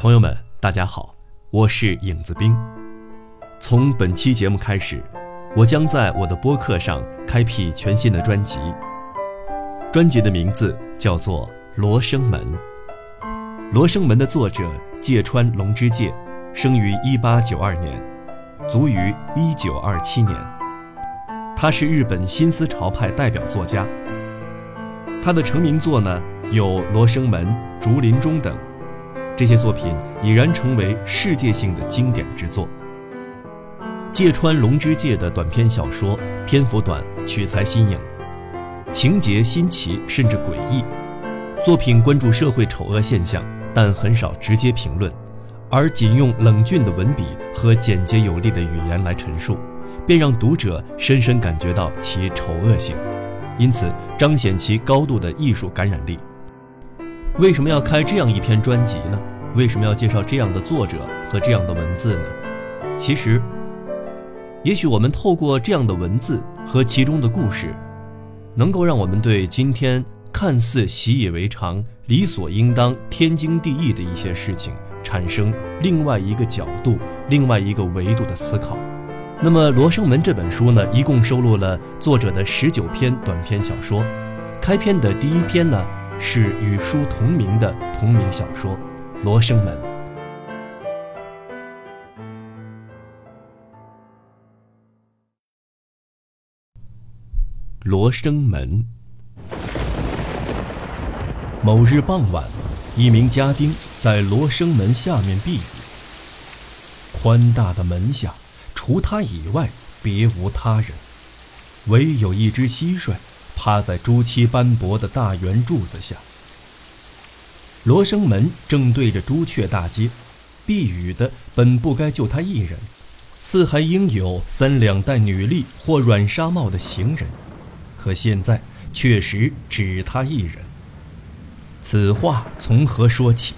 朋友们，大家好，我是影子兵。从本期节目开始，我将在我的播客上开辟全新的专辑。专辑的名字叫做《罗生门》。《罗生门》的作者芥川龙之介，生于一八九二年，卒于一九二七年。他是日本新思潮派代表作家。他的成名作呢有《罗生门》《竹林中》等。这些作品已然成为世界性的经典之作。芥川龙之介的短篇小说篇幅短，取材新颖，情节新奇甚至诡异。作品关注社会丑恶现象，但很少直接评论，而仅用冷峻的文笔和简洁有力的语言来陈述，便让读者深深感觉到其丑恶性，因此彰显其高度的艺术感染力。为什么要开这样一篇专辑呢？为什么要介绍这样的作者和这样的文字呢？其实，也许我们透过这样的文字和其中的故事，能够让我们对今天看似习以为常、理所应当、天经地义的一些事情，产生另外一个角度、另外一个维度的思考。那么，《罗生门》这本书呢，一共收录了作者的十九篇短篇小说。开篇的第一篇呢。是与书同名的同名小说《罗生门》。罗生门。某日傍晚，一名家丁在罗生门下面避雨。宽大的门下，除他以外，别无他人，唯有一只蟋蟀。趴在朱漆斑驳的大圆柱子下，罗生门正对着朱雀大街，避雨的本不该就他一人，似还应有三两带女吏或软纱帽的行人，可现在确实只他一人。此话从何说起？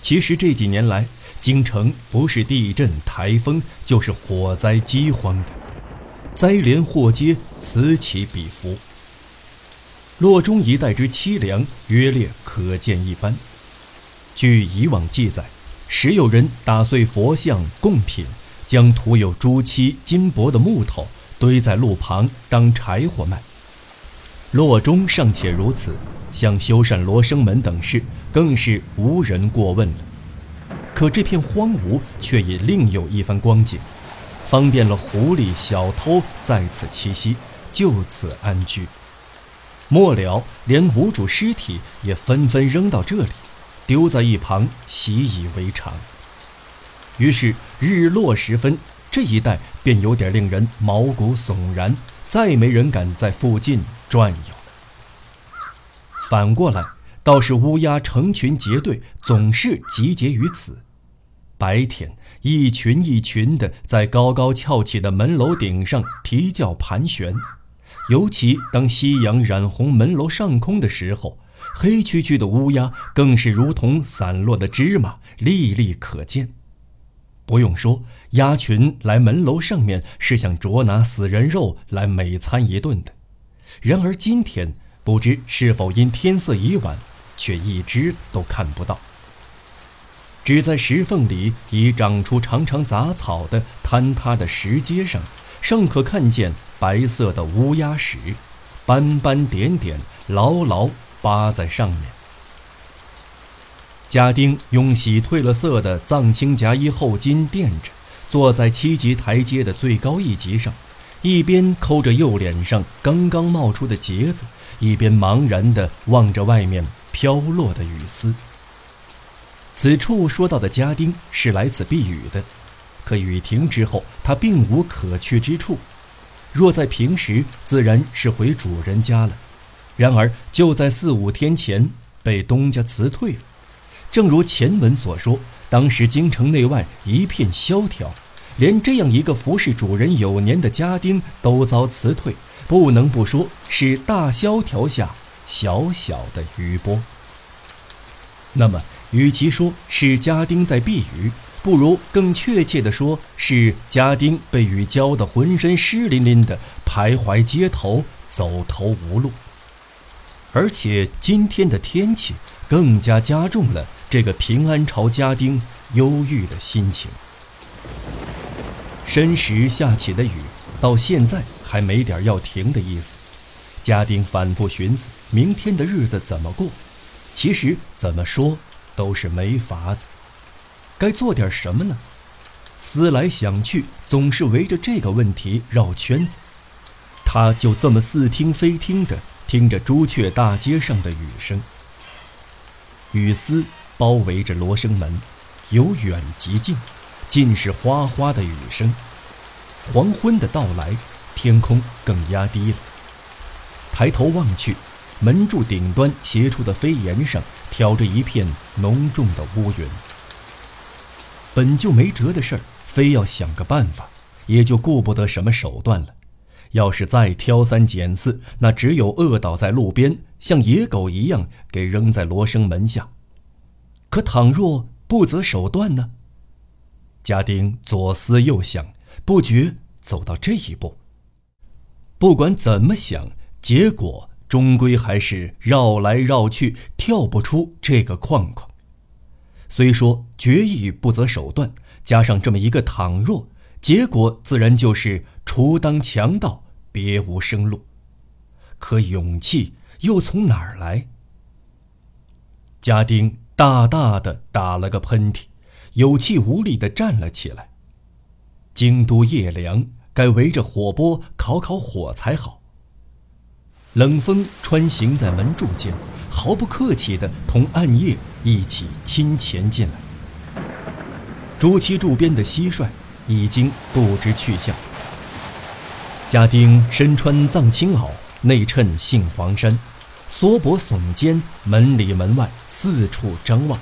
其实这几年来，京城不是地震、台风，就是火灾、饥荒的，灾连祸接，此起彼伏。洛中一带之凄凉，约略可见一斑。据以往记载，时有人打碎佛像贡品，将涂有朱漆金箔的木头堆在路旁当柴火卖。洛中尚且如此，像修缮罗生门等事，更是无人过问了。可这片荒芜却已另有一番光景，方便了狐狸小偷在此栖息，就此安居。末了，连无主尸体也纷纷扔到这里，丢在一旁，习以为常。于是日落时分，这一带便有点令人毛骨悚然，再没人敢在附近转悠了。反过来，倒是乌鸦成群结队，总是集结于此。白天，一群一群的在高高翘起的门楼顶上啼叫盘旋。尤其当夕阳染红门楼上空的时候，黑黢黢的乌鸦更是如同散落的芝麻，粒粒可见。不用说，鸭群来门楼上面是想捉拿死人肉来美餐一顿的。然而今天，不知是否因天色已晚，却一只都看不到。只在石缝里已长出长长杂草的坍塌的石阶上，尚可看见。白色的乌鸦屎，斑斑点点，牢牢扒在上面。家丁用洗褪了色的藏青夹衣后襟垫着，坐在七级台阶的最高一级上，一边抠着右脸上刚刚冒出的结子，一边茫然地望着外面飘落的雨丝。此处说到的家丁是来此避雨的，可雨停之后，他并无可去之处。若在平时，自然是回主人家了。然而就在四五天前，被东家辞退了。正如前文所说，当时京城内外一片萧条，连这样一个服侍主人有年的家丁都遭辞退，不能不说是大萧条下小小的余波。那么，与其说是家丁在避雨，不如更确切地说，是家丁被雨浇得浑身湿淋淋的，徘徊街头，走投无路。而且今天的天气更加加重了这个平安朝家丁忧郁的心情。申时下起的雨，到现在还没点要停的意思。家丁反复寻思明天的日子怎么过，其实怎么说都是没法子。该做点什么呢？思来想去，总是围着这个问题绕圈子。他就这么似听非听的听着朱雀大街上的雨声，雨丝包围着罗生门，由远及近，尽是哗哗的雨声。黄昏的到来，天空更压低了。抬头望去，门柱顶端斜出的飞檐上挑着一片浓重的乌云。本就没辙的事儿，非要想个办法，也就顾不得什么手段了。要是再挑三拣四，那只有饿倒在路边，像野狗一样给扔在罗生门下。可倘若不择手段呢？家丁左思右想，不觉走到这一步。不管怎么想。结果终归还是绕来绕去，跳不出这个框框。虽说决意不择手段，加上这么一个倘若，结果自然就是除当强盗，别无生路。可勇气又从哪儿来？家丁大大的打了个喷嚏，有气无力的站了起来。京都夜凉，该围着火锅烤烤火才好。冷风穿行在门柱间，毫不客气地同暗夜一起侵潜进来。朱漆柱边的蟋蟀已经不知去向。家丁身穿藏青袄，内衬杏黄衫，缩脖耸肩，门里门外四处张望。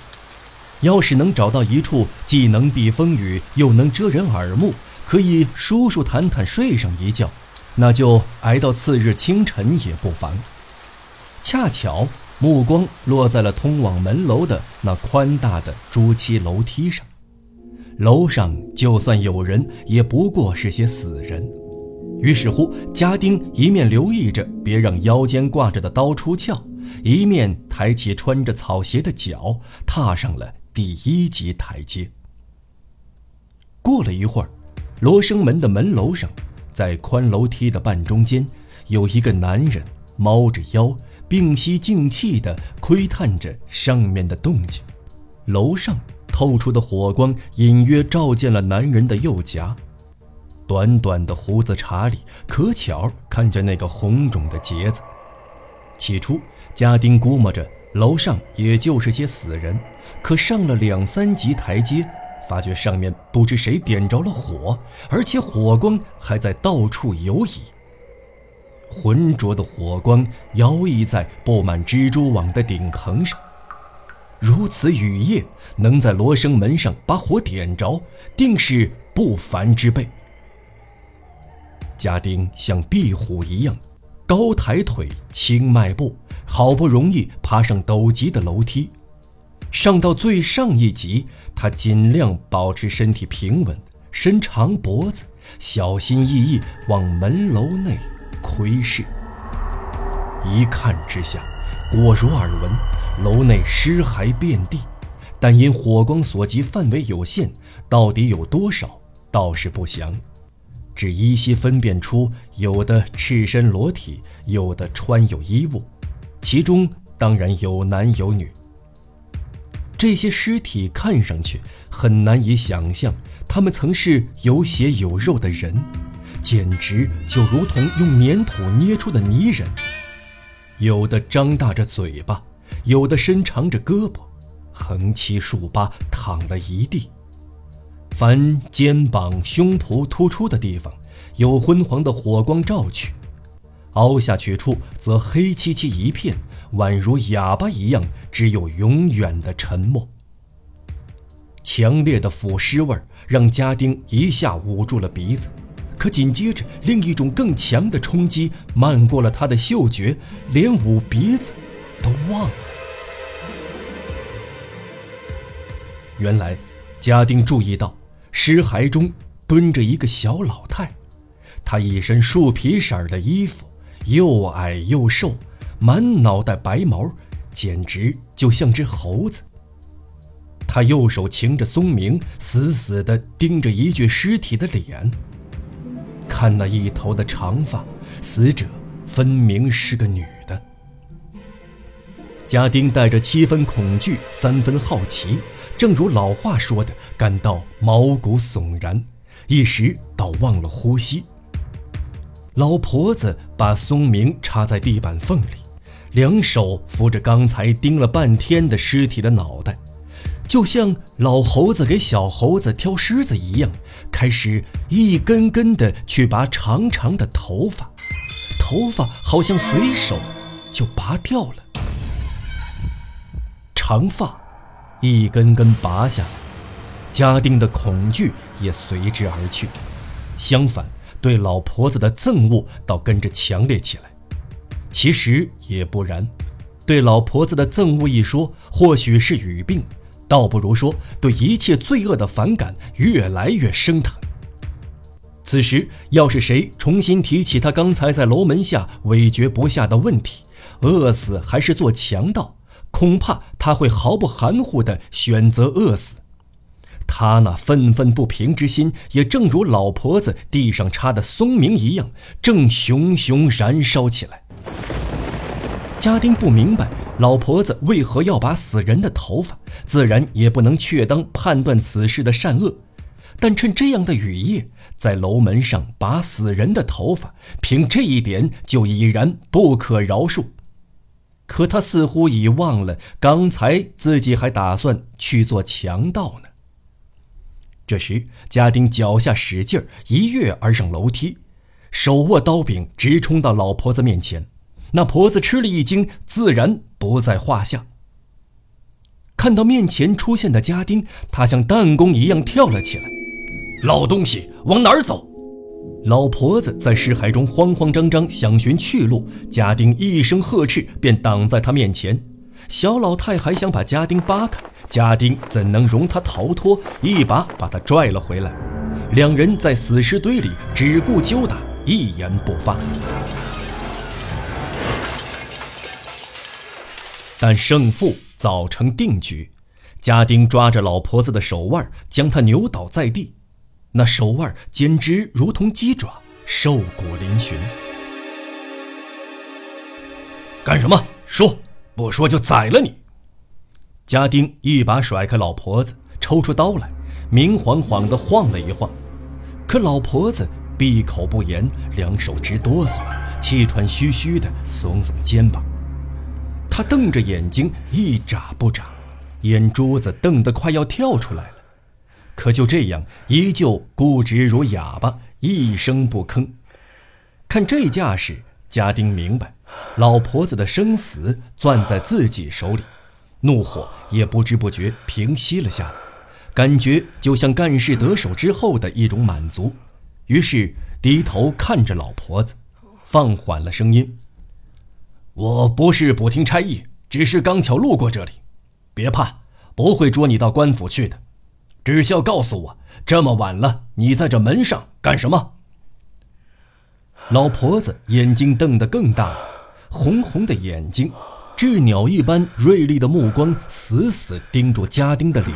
要是能找到一处既能避风雨，又能遮人耳目，可以舒舒坦坦睡上一觉。那就挨到次日清晨也不妨。恰巧目光落在了通往门楼的那宽大的朱漆楼梯上，楼上就算有人，也不过是些死人。于是乎，家丁一面留意着别让腰间挂着的刀出鞘，一面抬起穿着草鞋的脚，踏上了第一级台阶。过了一会儿，罗生门的门楼上。在宽楼梯的半中间，有一个男人猫着腰，屏息静气地窥探着上面的动静。楼上透出的火光隐约照见了男人的右颊，短短的胡子茬里，可巧看见那个红肿的结子。起初，家丁估摸着楼上也就是些死人，可上了两三级台阶。发觉上面不知谁点着了火，而且火光还在到处游移。浑浊的火光摇曳在布满蜘蛛网的顶棚上。如此雨夜，能在罗生门上把火点着，定是不凡之辈。家丁像壁虎一样，高抬腿，轻迈步，好不容易爬上陡急的楼梯。上到最上一级，他尽量保持身体平稳，伸长脖子，小心翼翼往门楼内窥视。一看之下，果如耳闻，楼内尸骸遍地，但因火光所及范围有限，到底有多少倒是不详，只依稀分辨出有的赤身裸体，有的穿有衣物，其中当然有男有女。这些尸体看上去很难以想象，他们曾是有血有肉的人，简直就如同用粘土捏出的泥人。有的张大着嘴巴，有的伸长着胳膊，横七竖八躺了一地。凡肩膀、胸脯突出的地方，有昏黄的火光照去；凹下去处则黑漆漆一片。宛如哑巴一样，只有永远的沉默。强烈的腐尸味让家丁一下捂住了鼻子，可紧接着另一种更强的冲击漫过了他的嗅觉，连捂鼻子都忘了。原来，家丁注意到尸骸中蹲着一个小老太，她一身树皮色的衣服，又矮又瘦。满脑袋白毛，简直就像只猴子。他右手擎着松明，死死地盯着一具尸体的脸。看那一头的长发，死者分明是个女的。家丁带着七分恐惧，三分好奇，正如老话说的，感到毛骨悚然，一时倒忘了呼吸。老婆子把松明插在地板缝里，两手扶着刚才盯了半天的尸体的脑袋。就像老猴子给小猴子挑虱子一样，开始一根根的去拔长长的头发，头发好像随手就拔掉了。长发一根根拔下来，家丁的恐惧也随之而去，相反，对老婆子的憎恶倒跟着强烈起来。其实也不然，对老婆子的憎恶一说，或许是语病。倒不如说，对一切罪恶的反感越来越升腾。此时，要是谁重新提起他刚才在楼门下委决不下的问题，饿死还是做强盗，恐怕他会毫不含糊地选择饿死。他那愤愤不平之心，也正如老婆子地上插的松明一样，正熊熊燃烧起来。家丁不明白。老婆子为何要拔死人的头发？自然也不能确当判断此事的善恶。但趁这样的雨夜，在楼门上拔死人的头发，凭这一点就已然不可饶恕。可他似乎已忘了，刚才自己还打算去做强盗呢。这时，家丁脚下使劲儿，一跃而上楼梯，手握刀柄，直冲到老婆子面前。那婆子吃了一惊，自然不在话下。看到面前出现的家丁，他像弹弓一样跳了起来：“老东西，往哪儿走？”老婆子在尸骸中慌慌张张想寻去路，家丁一声呵斥，便挡在他面前。小老太还想把家丁扒开，家丁怎能容他逃脱？一把把他拽了回来。两人在死尸堆里只顾揪打，一言不发。但胜负早成定局，家丁抓着老婆子的手腕，将她扭倒在地，那手腕简直如同鸡爪，瘦骨嶙峋。干什么？说，不说就宰了你！家丁一把甩开老婆子，抽出刀来，明晃晃地晃了一晃，可老婆子闭口不言，两手直哆嗦，气喘吁吁地耸耸肩膀。他瞪着眼睛，一眨不眨，眼珠子瞪得快要跳出来了，可就这样，依旧固执如哑巴，一声不吭。看这架势，家丁明白，老婆子的生死攥在自己手里，怒火也不知不觉平息了下来，感觉就像干事得手之后的一种满足，于是低头看着老婆子，放缓了声音。我不是不听差役，只是刚巧路过这里。别怕，不会捉你到官府去的。只需要告诉我，这么晚了，你在这门上干什么？老婆子眼睛瞪得更大了，红红的眼睛，鸷鸟一般锐利的目光，死死盯住家丁的脸，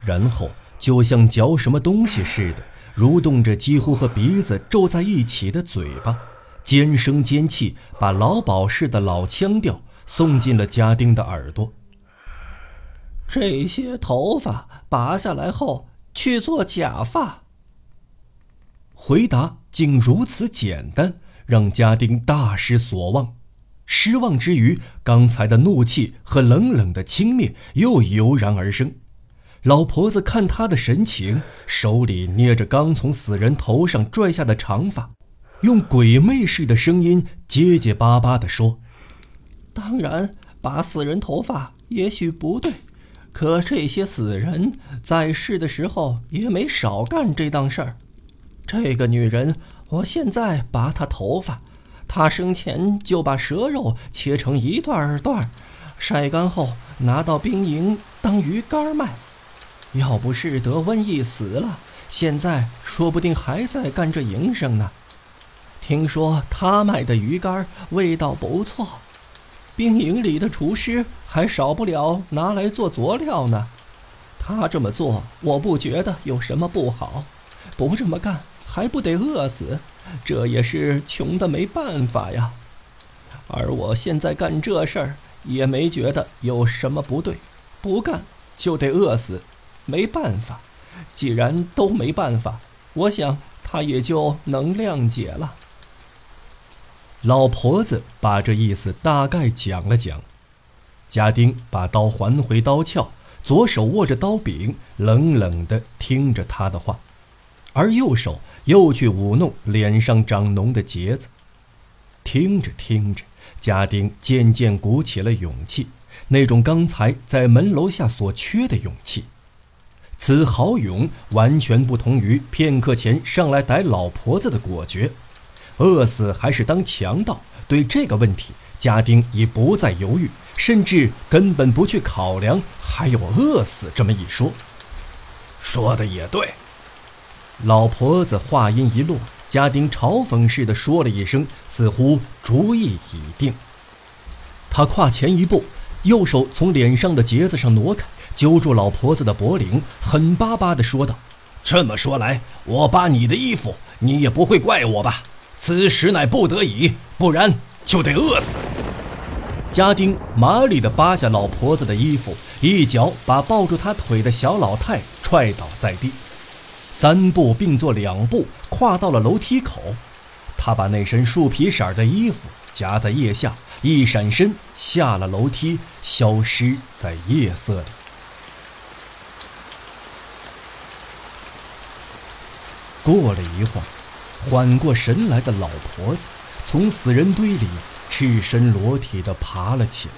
然后就像嚼什么东西似的，蠕动着几乎和鼻子皱在一起的嘴巴。尖声尖气，把老鸨式的老腔调送进了家丁的耳朵。这些头发拔下来后去做假发。回答竟如此简单，让家丁大失所望。失望之余，刚才的怒气和冷冷的轻蔑又油然而生。老婆子看他的神情，手里捏着刚从死人头上拽下的长发。用鬼魅似的声音结结巴巴地说：“当然，拔死人头发也许不对，可这些死人在世的时候也没少干这档事儿。这个女人，我现在拔她头发，她生前就把蛇肉切成一段段，晒干后拿到兵营当鱼干卖。要不是得瘟疫死了，现在说不定还在干这营生呢。”听说他卖的鱼干味道不错，兵营里的厨师还少不了拿来做佐料呢。他这么做，我不觉得有什么不好。不这么干，还不得饿死？这也是穷的没办法呀。而我现在干这事儿，也没觉得有什么不对。不干就得饿死，没办法。既然都没办法，我想他也就能谅解了。老婆子把这意思大概讲了讲，家丁把刀还回刀鞘，左手握着刀柄，冷冷地听着他的话，而右手又去舞弄脸上长脓的结子。听着听着，家丁渐渐鼓起了勇气，那种刚才在门楼下所缺的勇气。此豪勇完全不同于片刻前上来逮老婆子的果决。饿死还是当强盗？对这个问题，家丁已不再犹豫，甚至根本不去考量还有饿死这么一说。说的也对。老婆子话音一落，家丁嘲讽似的说了一声，似乎主意已定。他跨前一步，右手从脸上的结子上挪开，揪住老婆子的脖领，狠巴巴地说道：“这么说来，我扒你的衣服，你也不会怪我吧？”此时乃不得已，不然就得饿死。家丁麻利地扒下老婆子的衣服，一脚把抱住他腿的小老太踹倒在地，三步并作两步跨到了楼梯口。他把那身树皮色的衣服夹在腋下，一闪身下了楼梯，消失在夜色里。过了一会儿。缓过神来的老婆子从死人堆里赤身裸体地爬了起来，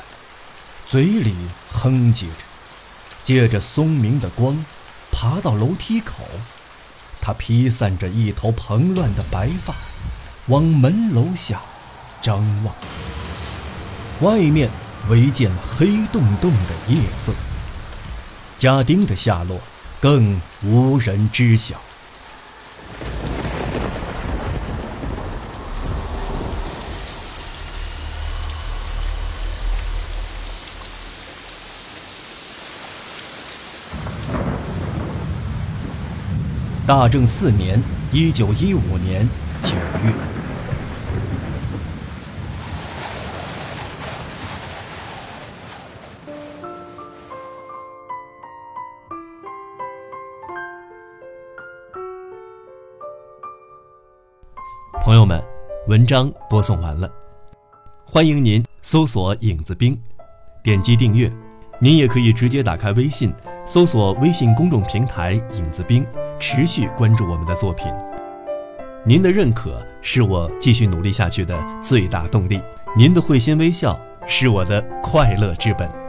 嘴里哼唧着，借着松明的光，爬到楼梯口。她披散着一头蓬乱的白发，往门楼下张望。外面唯见黑洞洞的夜色，家丁的下落更无人知晓。大正四年，一九一五年九月。朋友们，文章播送完了，欢迎您搜索“影子兵”，点击订阅。您也可以直接打开微信，搜索微信公众平台“影子兵”。持续关注我们的作品，您的认可是我继续努力下去的最大动力。您的会心微笑是我的快乐之本。